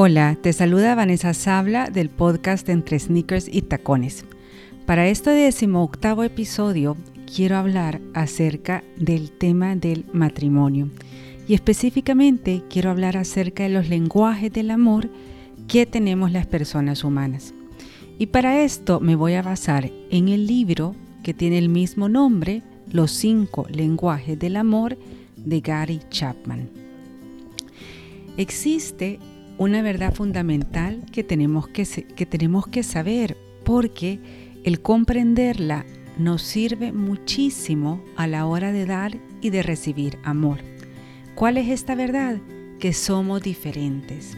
Hola, te saluda Vanessa Sabla del podcast Entre Sneakers y Tacones. Para este decimoctavo episodio quiero hablar acerca del tema del matrimonio y específicamente quiero hablar acerca de los lenguajes del amor que tenemos las personas humanas. Y para esto me voy a basar en el libro que tiene el mismo nombre, Los cinco lenguajes del amor, de Gary Chapman. Existe una verdad fundamental que tenemos que, que tenemos que saber porque el comprenderla nos sirve muchísimo a la hora de dar y de recibir amor. ¿Cuál es esta verdad? Que somos diferentes.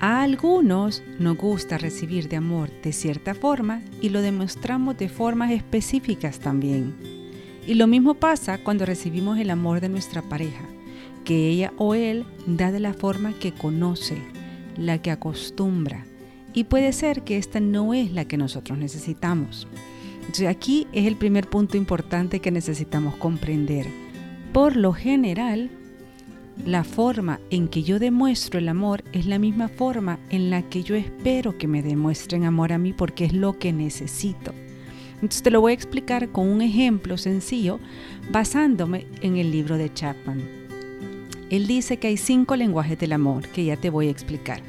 A algunos nos gusta recibir de amor de cierta forma y lo demostramos de formas específicas también. Y lo mismo pasa cuando recibimos el amor de nuestra pareja que ella o él da de la forma que conoce, la que acostumbra. Y puede ser que esta no es la que nosotros necesitamos. Entonces aquí es el primer punto importante que necesitamos comprender. Por lo general, la forma en que yo demuestro el amor es la misma forma en la que yo espero que me demuestren amor a mí porque es lo que necesito. Entonces te lo voy a explicar con un ejemplo sencillo basándome en el libro de Chapman. Él dice que hay cinco lenguajes del amor que ya te voy a explicar.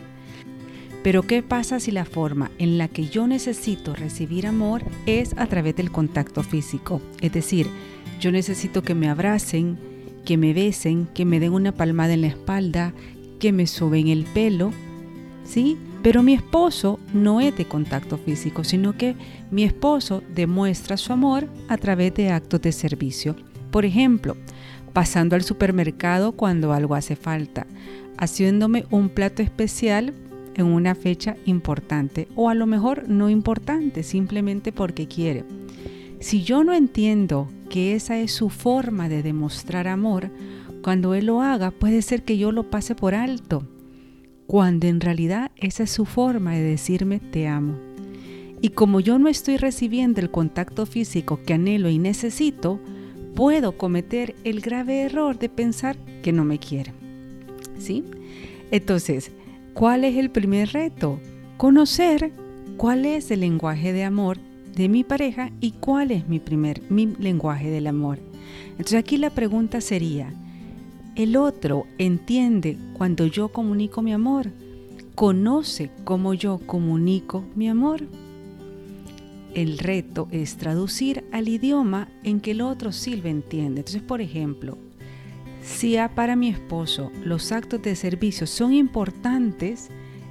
Pero ¿qué pasa si la forma en la que yo necesito recibir amor es a través del contacto físico? Es decir, yo necesito que me abracen, que me besen, que me den una palmada en la espalda, que me suben el pelo, ¿sí? Pero mi esposo no es de contacto físico, sino que mi esposo demuestra su amor a través de actos de servicio. Por ejemplo, pasando al supermercado cuando algo hace falta, haciéndome un plato especial en una fecha importante o a lo mejor no importante, simplemente porque quiere. Si yo no entiendo que esa es su forma de demostrar amor, cuando él lo haga puede ser que yo lo pase por alto, cuando en realidad esa es su forma de decirme te amo. Y como yo no estoy recibiendo el contacto físico que anhelo y necesito, puedo cometer el grave error de pensar que no me quiere. ¿Sí? Entonces, ¿cuál es el primer reto? Conocer cuál es el lenguaje de amor de mi pareja y cuál es mi primer mi lenguaje del amor. Entonces aquí la pregunta sería, ¿el otro entiende cuando yo comunico mi amor? ¿Conoce cómo yo comunico mi amor? El reto es traducir al idioma en que el otro sí lo entiende. Entonces, por ejemplo, si para mi esposo los actos de servicio son importantes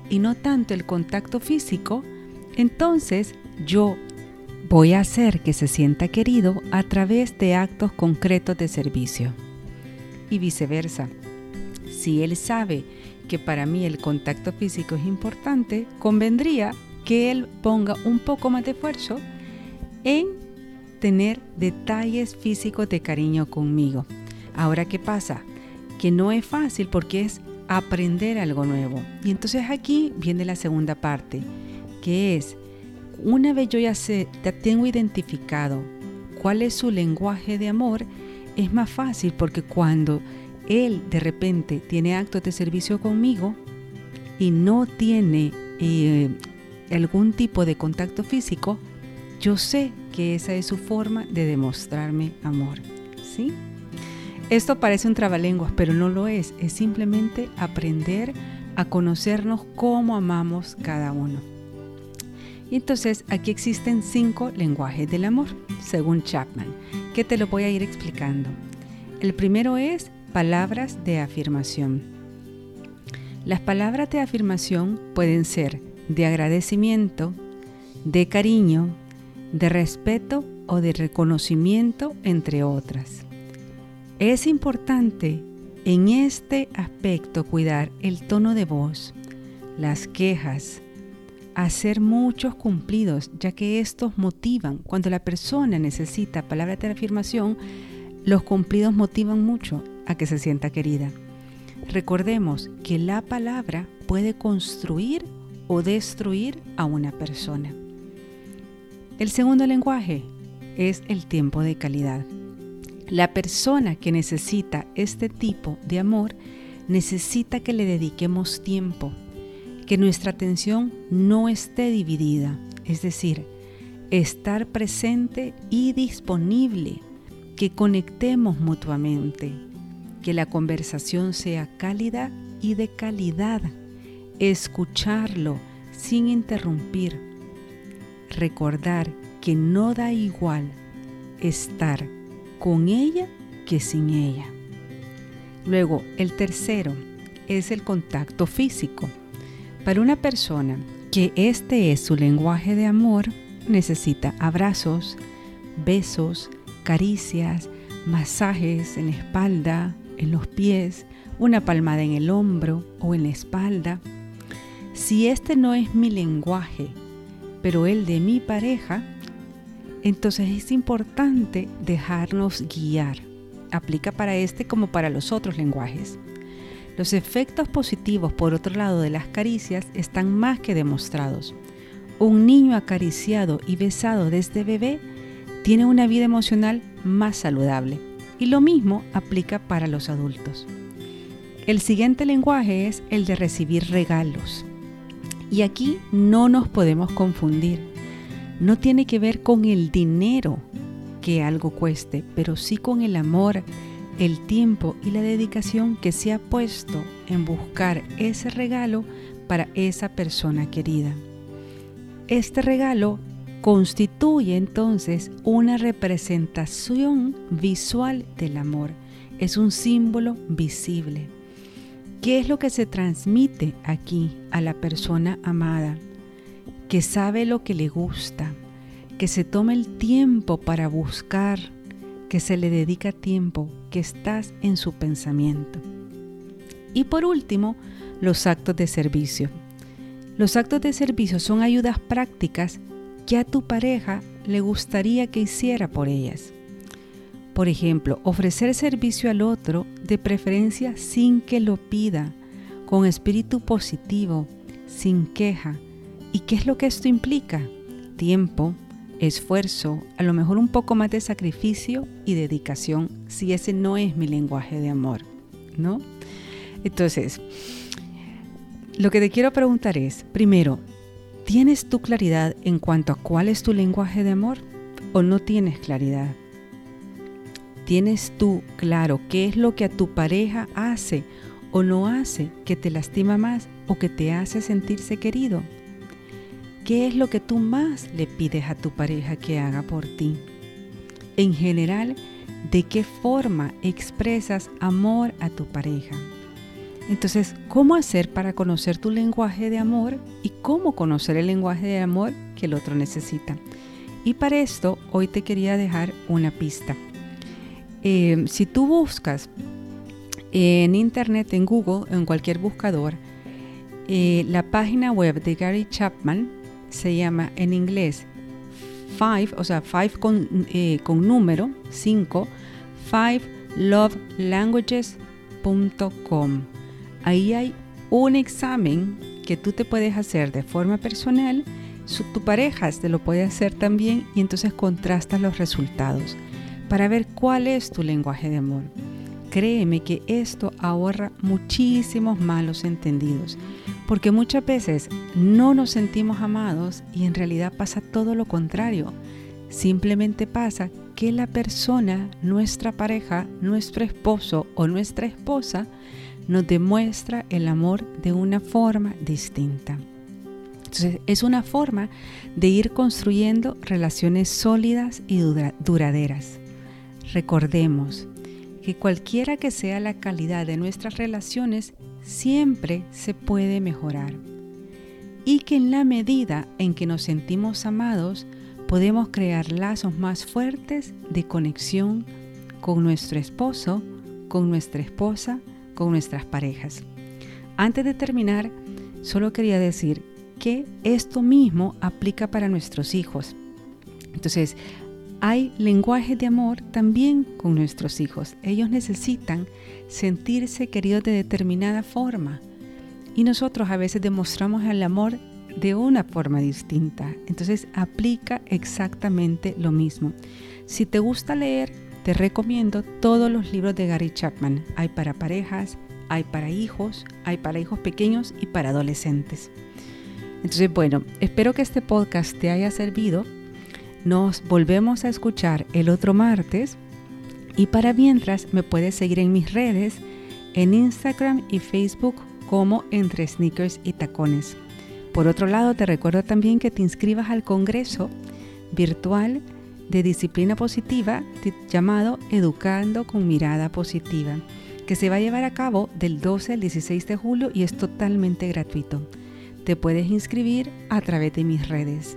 y no tanto el contacto físico, entonces yo voy a hacer que se sienta querido a través de actos concretos de servicio. Y viceversa. Si él sabe que para mí el contacto físico es importante, convendría que él ponga un poco más de esfuerzo en tener detalles físicos de cariño conmigo. Ahora, ¿qué pasa? Que no es fácil porque es aprender algo nuevo. Y entonces aquí viene la segunda parte, que es, una vez yo ya, sé, ya tengo identificado cuál es su lenguaje de amor, es más fácil porque cuando él de repente tiene actos de servicio conmigo y no tiene eh, algún tipo de contacto físico, yo sé que esa es su forma de demostrarme amor. ¿Sí? Esto parece un trabalenguas, pero no lo es. Es simplemente aprender a conocernos cómo amamos cada uno. Entonces aquí existen cinco lenguajes del amor, según Chapman, que te lo voy a ir explicando. El primero es palabras de afirmación. Las palabras de afirmación pueden ser de agradecimiento, de cariño, de respeto o de reconocimiento, entre otras. Es importante en este aspecto cuidar el tono de voz, las quejas, hacer muchos cumplidos, ya que estos motivan. Cuando la persona necesita palabras de afirmación, los cumplidos motivan mucho a que se sienta querida. Recordemos que la palabra puede construir o destruir a una persona. El segundo lenguaje es el tiempo de calidad. La persona que necesita este tipo de amor necesita que le dediquemos tiempo, que nuestra atención no esté dividida, es decir, estar presente y disponible, que conectemos mutuamente, que la conversación sea cálida y de calidad, escucharlo sin interrumpir, recordar que no da igual estar con ella que sin ella. Luego, el tercero es el contacto físico. Para una persona que este es su lenguaje de amor, necesita abrazos, besos, caricias, masajes en la espalda, en los pies, una palmada en el hombro o en la espalda. Si este no es mi lenguaje, pero el de mi pareja, entonces es importante dejarnos guiar. Aplica para este como para los otros lenguajes. Los efectos positivos, por otro lado, de las caricias están más que demostrados. Un niño acariciado y besado desde bebé tiene una vida emocional más saludable. Y lo mismo aplica para los adultos. El siguiente lenguaje es el de recibir regalos. Y aquí no nos podemos confundir no tiene que ver con el dinero que algo cueste, pero sí con el amor, el tiempo y la dedicación que se ha puesto en buscar ese regalo para esa persona querida. Este regalo constituye entonces una representación visual del amor, es un símbolo visible. ¿Qué es lo que se transmite aquí a la persona amada? que sabe lo que le gusta, que se tome el tiempo para buscar, que se le dedica tiempo, que estás en su pensamiento. Y por último, los actos de servicio. Los actos de servicio son ayudas prácticas que a tu pareja le gustaría que hiciera por ellas. Por ejemplo, ofrecer servicio al otro de preferencia sin que lo pida, con espíritu positivo, sin queja, ¿Y qué es lo que esto implica? Tiempo, esfuerzo, a lo mejor un poco más de sacrificio y dedicación, si ese no es mi lenguaje de amor, ¿no? Entonces, lo que te quiero preguntar es, primero, ¿tienes tu claridad en cuanto a cuál es tu lenguaje de amor o no tienes claridad? ¿Tienes tú claro qué es lo que a tu pareja hace o no hace que te lastima más o que te hace sentirse querido? ¿Qué es lo que tú más le pides a tu pareja que haga por ti? En general, ¿de qué forma expresas amor a tu pareja? Entonces, ¿cómo hacer para conocer tu lenguaje de amor y cómo conocer el lenguaje de amor que el otro necesita? Y para esto, hoy te quería dejar una pista. Eh, si tú buscas en Internet, en Google, en cualquier buscador, eh, la página web de Gary Chapman, se llama en inglés five, o sea, five con, eh, número, 5, fivelovelanguages.com. Ahí hay un examen que tú te puedes hacer de forma personal, tu pareja te lo puede hacer también y entonces contrastas los resultados para ver cuál es tu lenguaje de amor. Créeme que esto ahorra muchísimos malos entendidos, porque muchas veces no nos sentimos amados y en realidad pasa todo lo contrario. Simplemente pasa que la persona, nuestra pareja, nuestro esposo o nuestra esposa, nos demuestra el amor de una forma distinta. Entonces, es una forma de ir construyendo relaciones sólidas y duraderas. Recordemos que cualquiera que sea la calidad de nuestras relaciones, siempre se puede mejorar. Y que en la medida en que nos sentimos amados, podemos crear lazos más fuertes de conexión con nuestro esposo, con nuestra esposa, con nuestras parejas. Antes de terminar, solo quería decir que esto mismo aplica para nuestros hijos. Entonces, hay lenguaje de amor también con nuestros hijos. Ellos necesitan sentirse queridos de determinada forma y nosotros a veces demostramos el amor de una forma distinta. Entonces aplica exactamente lo mismo. Si te gusta leer, te recomiendo todos los libros de Gary Chapman. Hay para parejas, hay para hijos, hay para hijos pequeños y para adolescentes. Entonces, bueno, espero que este podcast te haya servido. Nos volvemos a escuchar el otro martes y para mientras me puedes seguir en mis redes, en Instagram y Facebook como Entre Sneakers y Tacones. Por otro lado, te recuerdo también que te inscribas al Congreso virtual de disciplina positiva llamado Educando con Mirada Positiva, que se va a llevar a cabo del 12 al 16 de julio y es totalmente gratuito. Te puedes inscribir a través de mis redes.